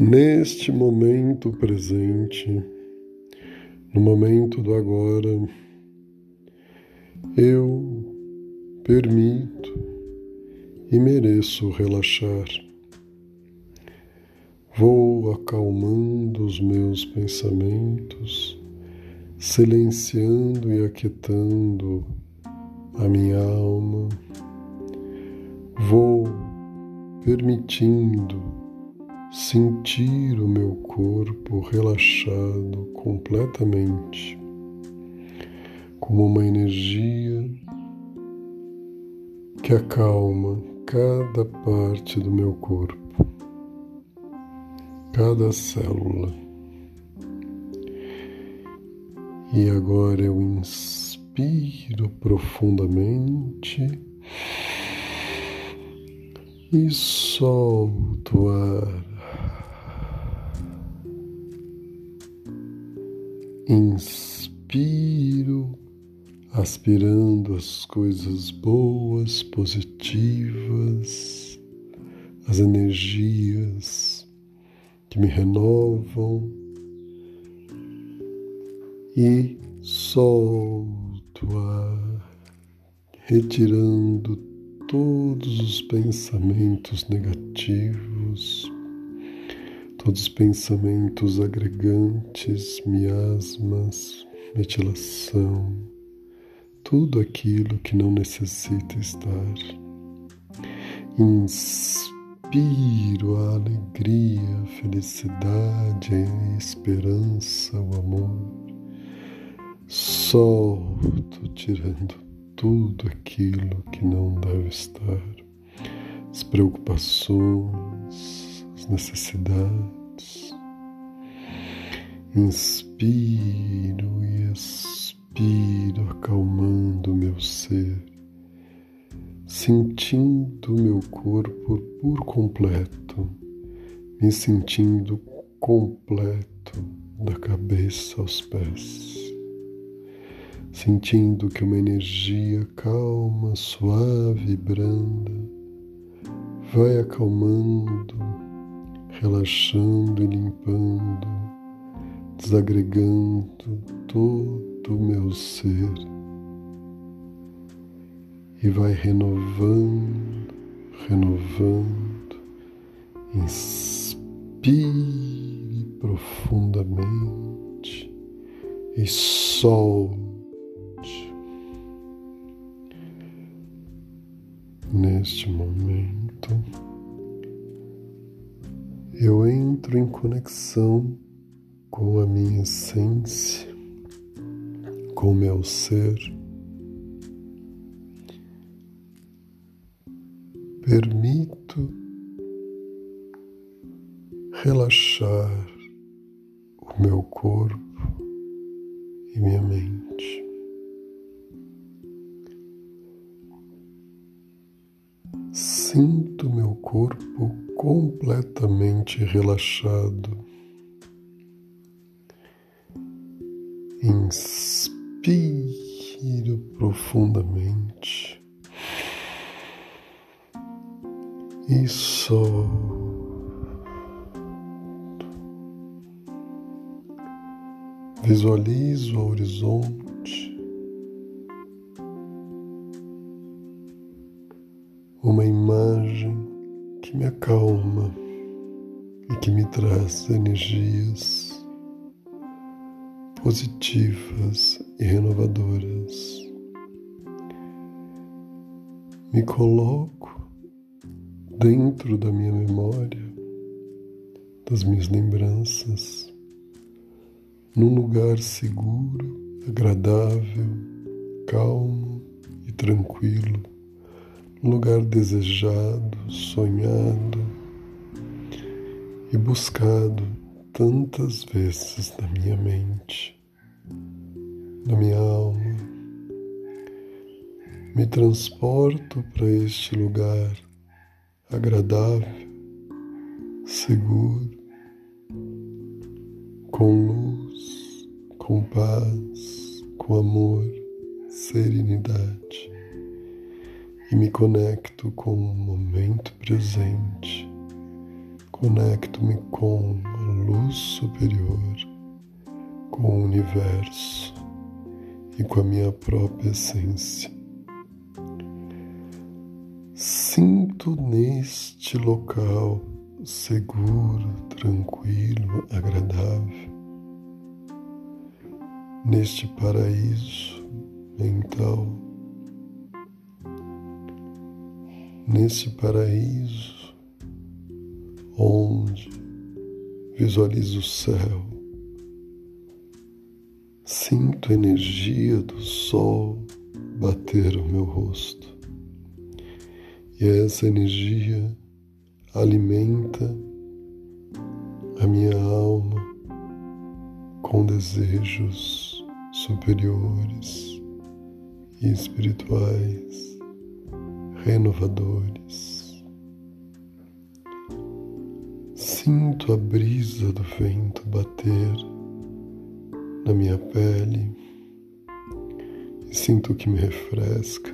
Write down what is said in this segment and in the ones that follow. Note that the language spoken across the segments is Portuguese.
Neste momento presente, no momento do agora, eu permito e mereço relaxar. Vou acalmando os meus pensamentos, silenciando e aquietando a minha alma. Vou permitindo sentir o meu corpo relaxado completamente, como uma energia que acalma cada parte do meu corpo, cada célula. E agora eu inspiro profundamente e solto o ar. Inspiro, aspirando as coisas boas, positivas, as energias que me renovam e solto ar, retirando todos os pensamentos negativos todos os pensamentos agregantes, miasmas, metilação, tudo aquilo que não necessita estar. Inspiro a alegria, a felicidade, a esperança, o amor. Solto, tirando tudo aquilo que não deve estar, as preocupações, necessidades. Inspiro e expiro, acalmando meu ser, sentindo meu corpo por completo, me sentindo completo da cabeça aos pés, sentindo que uma energia calma, suave e branda vai acalmando, relaxando e limpando desagregando todo o meu ser e vai renovando, renovando. Inspire profundamente e solte. Neste momento, eu entro em conexão com a minha essência, com o meu ser. Permito relaxar o meu corpo e minha mente. Sinto meu corpo completamente relaxado. Inspiro profundamente e solto. Visualizo o horizonte, uma imagem que me acalma e que me traz energias positivas e renovadoras. Me coloco dentro da minha memória, das minhas lembranças, num lugar seguro, agradável, calmo e tranquilo, lugar desejado, sonhado e buscado tantas vezes na minha mente da minha alma. Me transporto para este lugar agradável, seguro, com luz, com paz, com amor, me conecto com o momento presente, conecto-me com a luz superior, com o universo e com a minha própria essência. Sinto neste local seguro, tranquilo, agradável, neste paraíso mental, nesse paraíso onde visualizo o céu, sinto a energia do sol bater o meu rosto. E essa energia alimenta a minha alma com desejos superiores e espirituais renovadores. Sinto a brisa do vento bater na minha pele e sinto que me refresca,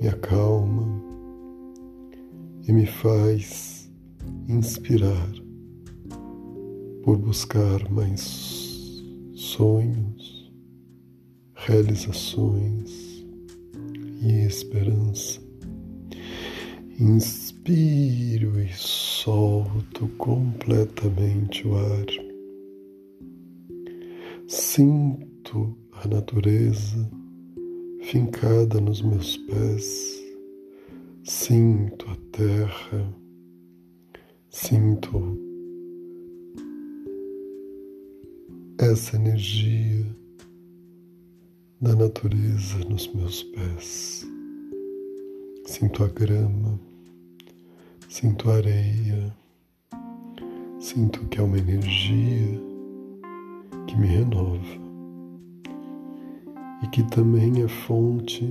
me acalma e me faz inspirar por buscar mais sonhos, realizações e esperança. Inspiro e solto completamente o ar. Sinto a natureza fincada nos meus pés Sinto a terra, sinto essa energia da natureza nos meus pés. Sinto a grama, sinto areia, sinto que é uma energia que me renova. E que também é fonte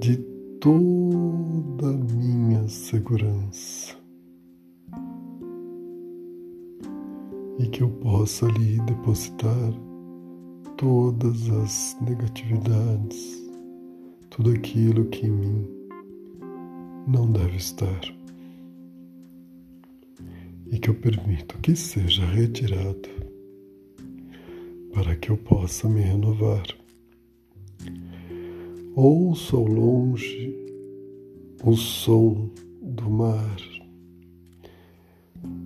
de toda a minha segurança. E que eu possa ali depositar todas as negatividades, tudo aquilo que em mim não deve estar. E que eu permito que seja retirado para que eu possa me renovar. Ouço ao longe o som do mar,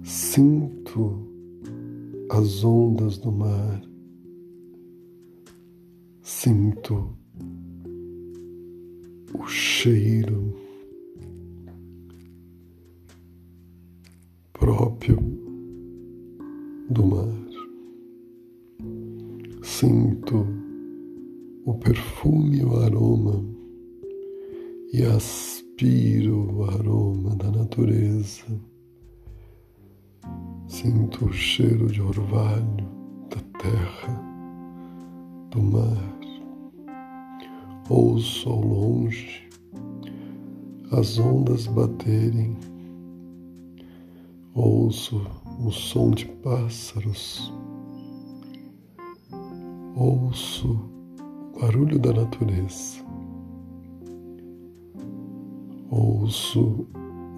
sinto as ondas do mar, sinto o cheiro próprio do mar, sinto o perfume, o aroma e aspiro o aroma da natureza. Sinto o cheiro de orvalho da terra, do mar. Ouço ao longe as ondas baterem. Ouço o som de pássaros. Ouço barulho da natureza. Ouço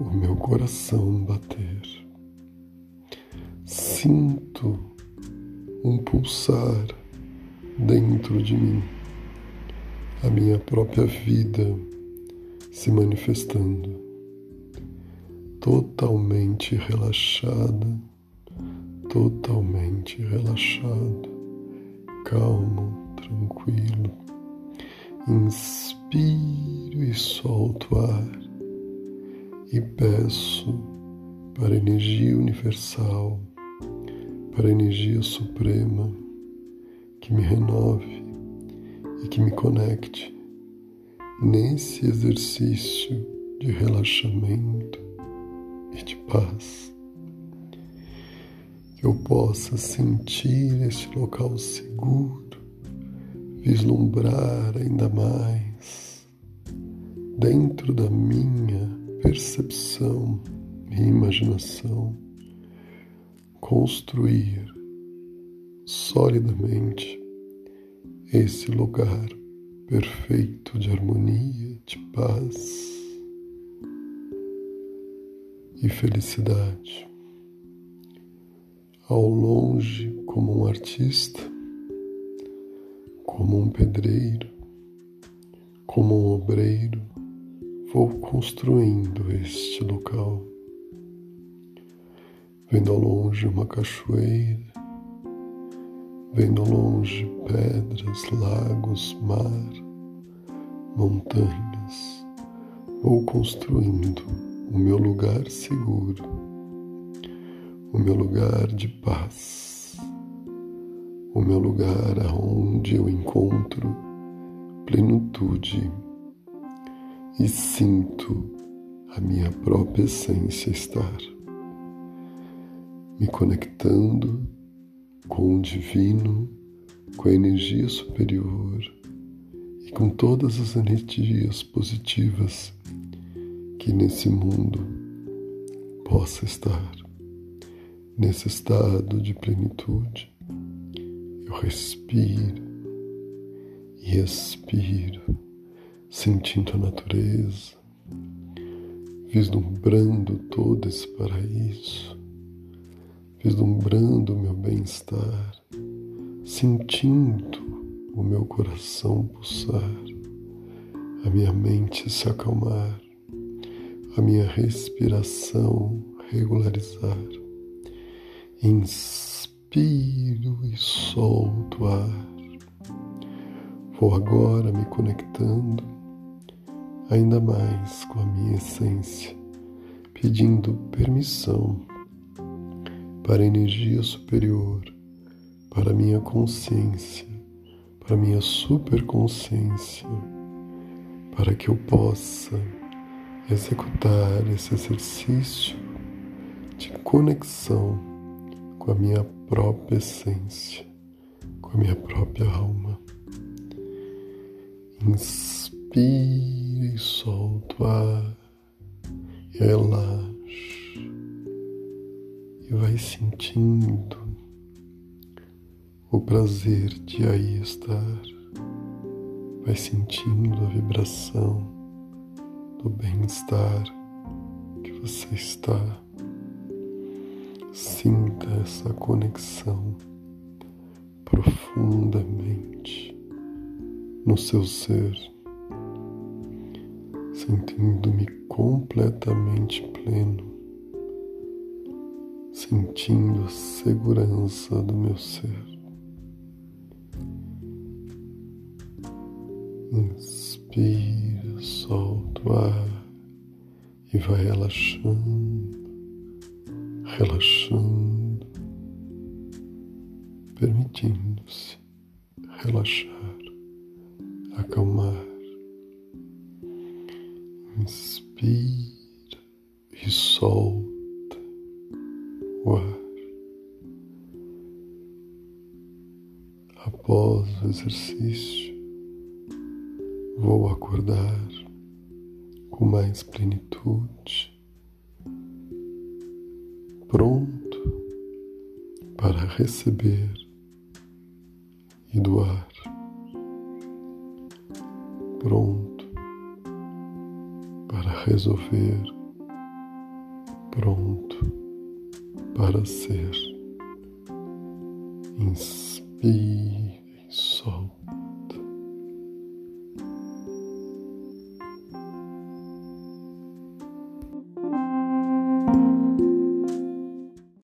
o meu coração bater. Sinto um pulsar dentro de mim, a minha própria vida se manifestando, totalmente relaxada, totalmente relaxado, calmo, tranquilo. Inspiro e solto ar e peço para a energia universal, para a energia suprema, que me renove e que me conecte nesse exercício de relaxamento e de paz. Que eu possa sentir este local seguro vislumbrar ainda mais dentro da minha percepção e imaginação, construir solidamente esse lugar perfeito de harmonia, de paz e felicidade. Ao longe, como um artista, como um pedreiro, como um obreiro, vou construindo este local. Vendo ao longe uma cachoeira, vendo ao longe pedras, lagos, mar, montanhas, vou construindo o meu lugar seguro, o meu lugar de paz, o meu lugar aonde eu encontro plenitude e sinto a minha própria essência estar, me conectando com o divino, com a energia superior e com todas as energias positivas que nesse mundo possa estar nesse estado de plenitude. Eu respiro e expiro, sentindo a natureza, vislumbrando todo esse paraíso, vislumbrando o meu bem-estar, sentindo o meu coração pulsar, a minha mente se acalmar a minha respiração regularizar. Inspiro e solto ar. Vou agora me conectando ainda mais com a minha essência, pedindo permissão para a energia superior, para a minha consciência, para a minha superconsciência, para que eu possa executar esse exercício de conexão com a minha própria essência, com a minha própria alma. Inspire e solta o ar, relaxe e vai sentindo o prazer de aí estar, vai sentindo a vibração do bem-estar que você está. Sinta essa conexão profundamente no seu ser, sentindo-me completamente pleno, sentindo a segurança do meu ser. Inspira, e vai relaxando, relaxando, permitindo-se relaxar, acalmar. Inspira e solta o ar. Após o exercício, vou acordar mais plenitude, pronto para receber e doar, pronto para resolver, pronto para ser. Inspire